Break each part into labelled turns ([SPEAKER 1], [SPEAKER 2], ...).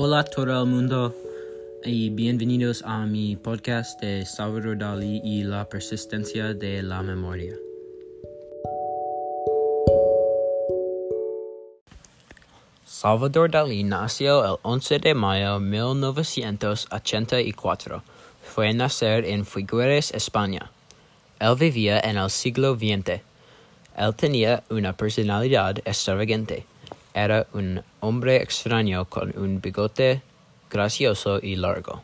[SPEAKER 1] Hola todo el mundo y bienvenidos a mi podcast de Salvador Dalí y la persistencia de la memoria. Salvador Dalí nació el 11 de mayo de 1984. Fue nacer en Figueres, España. Él vivía en el siglo XX. Él tenía una personalidad extravagante. Era un hombre extraño con un bigote gracioso y largo.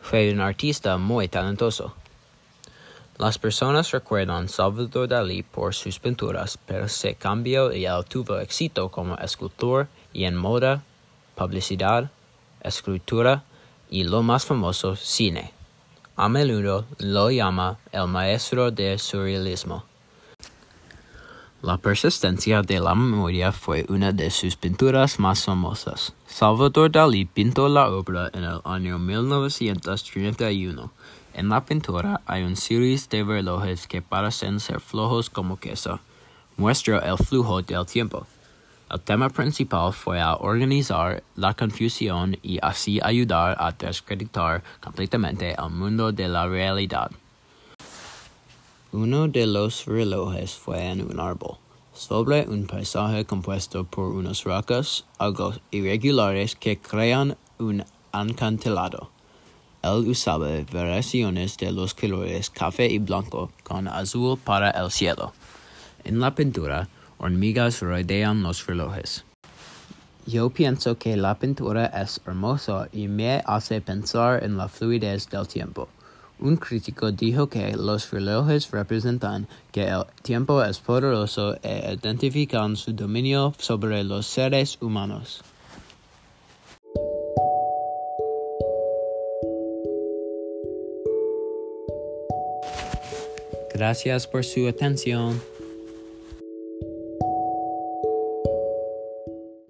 [SPEAKER 1] Fue un artista muy talentoso. Las personas recuerdan Salvador Dalí por sus pinturas, pero se cambió y él tuvo éxito como escultor y en moda, publicidad, escritura y lo más famoso, cine. A menudo lo llama el maestro del surrealismo. La persistencia de la memoria fue una de sus pinturas más famosas. Salvador Dalí pintó la obra en el año 1931. En la pintura hay un series de relojes que parecen ser flojos como queso. Muestra el flujo del tiempo. El tema principal fue organizar la confusión y así ayudar a descreditar completamente el mundo de la realidad. Uno de los relojes fue en un árbol, sobre un paisaje compuesto por unas rocas, algo irregulares que crean un acantilado. Él usaba variaciones de los colores café y blanco con azul para el cielo. En la pintura, hormigas rodean los relojes. Yo pienso que la pintura es hermosa y me hace pensar en la fluidez del tiempo. Un crítico dijo que los relojes representan que el tiempo es poderoso e identifican su dominio sobre los seres humanos. Gracias por su atención.